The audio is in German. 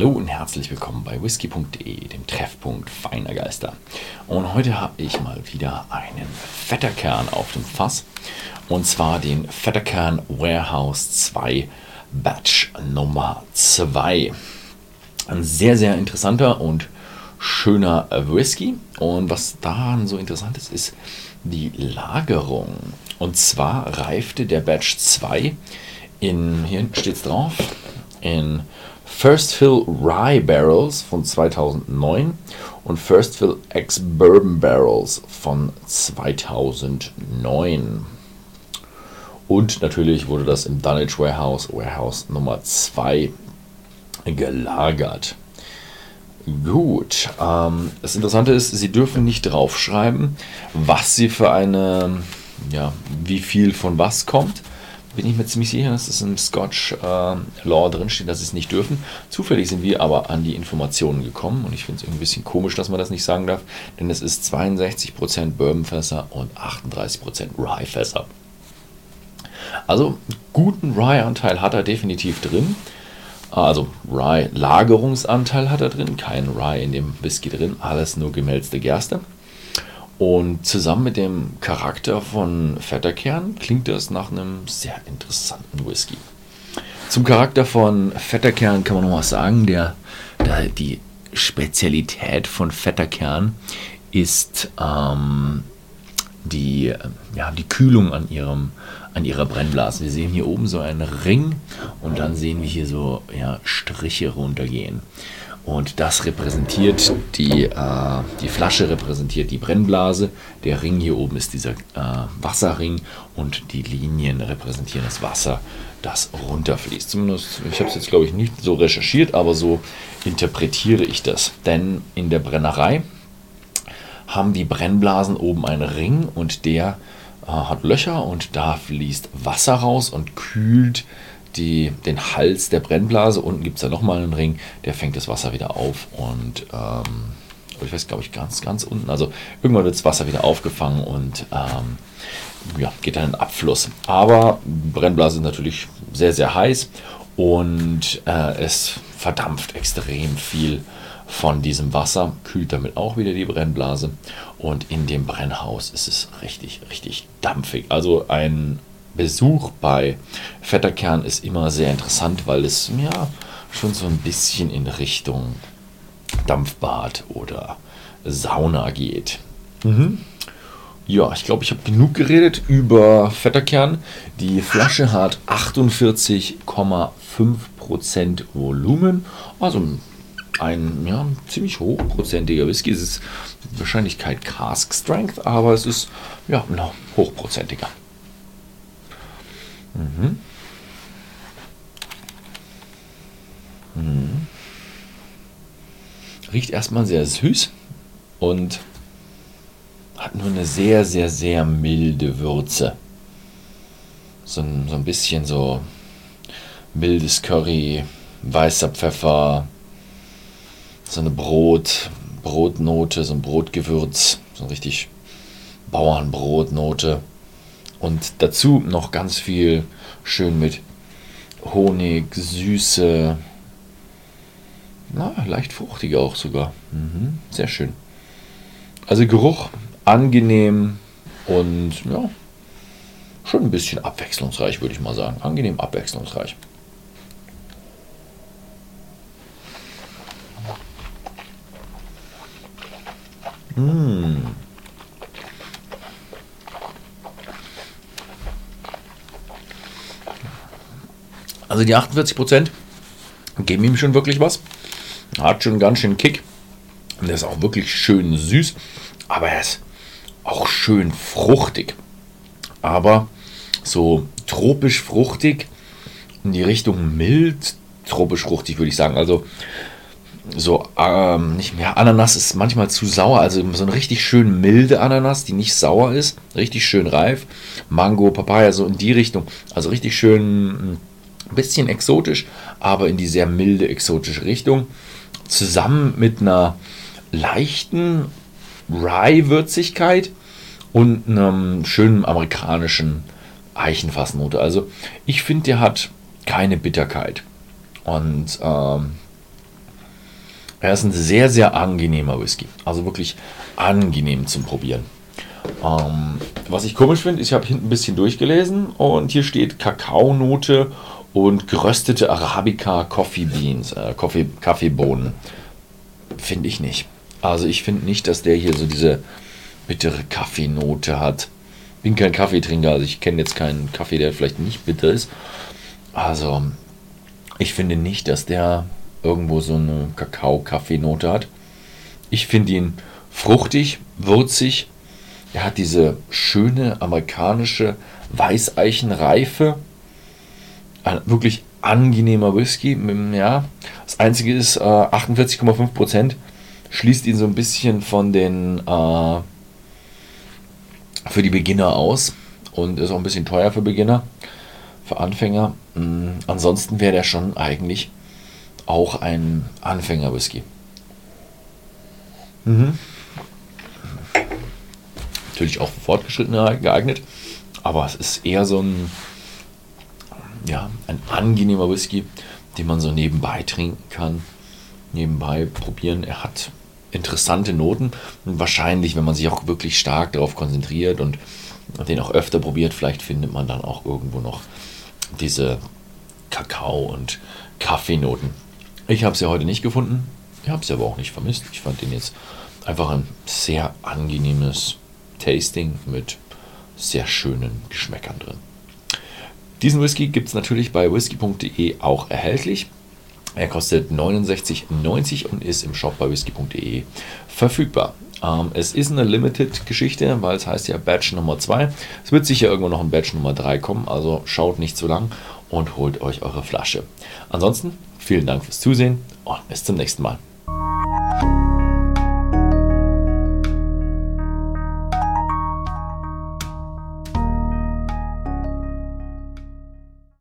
Hallo und herzlich willkommen bei whisky.de, dem Treffpunkt feiner Geister. Und heute habe ich mal wieder einen Vetterkern auf dem Fass. Und zwar den Vetterkern Warehouse 2 Batch Nummer 2. Ein sehr, sehr interessanter und schöner Whisky. Und was daran so interessant ist, ist die Lagerung. Und zwar reifte der Batch 2 in, hier steht es drauf, in First Fill Rye Barrels von 2009 und First Fill Ex Bourbon Barrels von 2009. Und natürlich wurde das im Dunwich Warehouse, Warehouse Nummer 2, gelagert. Gut, ähm, das Interessante ist, Sie dürfen nicht draufschreiben, was Sie für eine, ja, wie viel von was kommt bin ich mir ziemlich sicher, dass es im Scotch äh, Law drinsteht, dass sie es nicht dürfen. Zufällig sind wir aber an die Informationen gekommen und ich finde es irgendwie ein bisschen komisch, dass man das nicht sagen darf, denn es ist 62% Bourbonfässer und 38% Rye-Fässer. Also guten Rye-Anteil hat er definitiv drin. Also Rye-Lagerungsanteil hat er drin, kein Rye in dem Whisky drin, alles nur gemälzte Gerste. Und zusammen mit dem Charakter von Vetterkern klingt das nach einem sehr interessanten Whisky. Zum Charakter von Vetterkern kann man noch was sagen. Der, der die Spezialität von Vetterkern ist ähm, die, ja, die Kühlung an, ihrem, an ihrer Brennblase. Wir sehen hier oben so einen Ring und dann sehen wir hier so ja, Striche runtergehen. Und das repräsentiert die, äh, die Flasche repräsentiert die Brennblase. Der Ring hier oben ist dieser äh, Wasserring und die Linien repräsentieren das Wasser, das runterfließt. Zumindest, ich habe es jetzt glaube ich nicht so recherchiert, aber so interpretiere ich das. Denn in der Brennerei haben die Brennblasen oben einen Ring und der äh, hat Löcher und da fließt Wasser raus und kühlt die, den Hals der Brennblase. Unten gibt es da nochmal einen Ring, der fängt das Wasser wieder auf und ähm, ich weiß, glaube ich, ganz, ganz unten. Also irgendwann wird das Wasser wieder aufgefangen und ähm, ja, geht dann in den Abfluss. Aber Brennblase ist natürlich sehr, sehr heiß und äh, es verdampft extrem viel von diesem Wasser, kühlt damit auch wieder die Brennblase und in dem Brennhaus ist es richtig, richtig dampfig. Also ein Besuch bei Vetterkern ist immer sehr interessant, weil es ja schon so ein bisschen in Richtung Dampfbad oder Sauna geht. Mhm. Ja, ich glaube, ich habe genug geredet über Vetterkern. Die Flasche hat 48,5% Volumen. Also ein ja, ziemlich hochprozentiger Whisky. Es ist wahrscheinlich kein Cask Strength, aber es ist ja, hochprozentiger. Mhm. Mhm. Riecht erstmal sehr süß und hat nur eine sehr, sehr, sehr milde Würze. So ein, so ein bisschen so mildes Curry, weißer Pfeffer, so eine Brot, Brotnote, so ein Brotgewürz, so ein richtig Bauernbrotnote. Und dazu noch ganz viel schön mit Honig, Süße, na, leicht fruchtig auch sogar. Mhm, sehr schön. Also Geruch angenehm und ja, schon ein bisschen abwechslungsreich, würde ich mal sagen. Angenehm abwechslungsreich. Mmh. Also die 48 Prozent geben ihm schon wirklich was. Hat schon ganz schön Kick. Und der ist auch wirklich schön süß. Aber er ist auch schön fruchtig. Aber so tropisch fruchtig in die Richtung mild tropisch fruchtig, würde ich sagen. Also so, ähm, nicht mehr. Ananas ist manchmal zu sauer. Also so eine richtig schön milde Ananas, die nicht sauer ist. Richtig schön reif. Mango, Papaya, so in die Richtung. Also richtig schön bisschen exotisch, aber in die sehr milde exotische Richtung. Zusammen mit einer leichten Rye-Würzigkeit und einem schönen amerikanischen Eichenfassnote. Also ich finde, der hat keine Bitterkeit. Und ähm, Er ist ein sehr, sehr angenehmer Whisky. Also wirklich angenehm zum Probieren. Ähm, was ich komisch finde, ich habe hinten ein bisschen durchgelesen und hier steht Kakaonote und geröstete Arabica Coffee Beans, äh, Coffee, Kaffeebohnen. Finde ich nicht. Also ich finde nicht, dass der hier so diese bittere Kaffeenote hat. Bin kein Kaffeetrinker, also ich kenne jetzt keinen Kaffee, der vielleicht nicht bitter ist. Also ich finde nicht, dass der irgendwo so eine Kakao-Kaffeenote hat. Ich finde ihn fruchtig, würzig. Er hat diese schöne amerikanische Weißeichenreife. Ein wirklich angenehmer Whisky. Ja, das einzige ist äh, 48,5 Prozent. Schließt ihn so ein bisschen von den äh, für die Beginner aus und ist auch ein bisschen teuer für Beginner, für Anfänger. Mhm. Ansonsten wäre der schon eigentlich auch ein Anfänger-Whisky. Mhm. Natürlich auch für Fortgeschrittene geeignet, aber es ist eher so ein, ein angenehmer Whisky, den man so nebenbei trinken kann, nebenbei probieren. Er hat interessante Noten und wahrscheinlich, wenn man sich auch wirklich stark darauf konzentriert und den auch öfter probiert, vielleicht findet man dann auch irgendwo noch diese Kakao- und Kaffeenoten. Ich habe sie heute nicht gefunden. Ich habe sie aber auch nicht vermisst. Ich fand den jetzt einfach ein sehr angenehmes Tasting mit sehr schönen Geschmäckern drin. Diesen Whisky gibt es natürlich bei whisky.de auch erhältlich. Er kostet 69,90 und ist im Shop bei whisky.de verfügbar. Ähm, es ist eine Limited-Geschichte, weil es heißt ja Batch Nummer 2. Es wird sicher irgendwo noch ein Batch Nummer 3 kommen, also schaut nicht zu lang und holt euch eure Flasche. Ansonsten vielen Dank fürs Zusehen und bis zum nächsten Mal.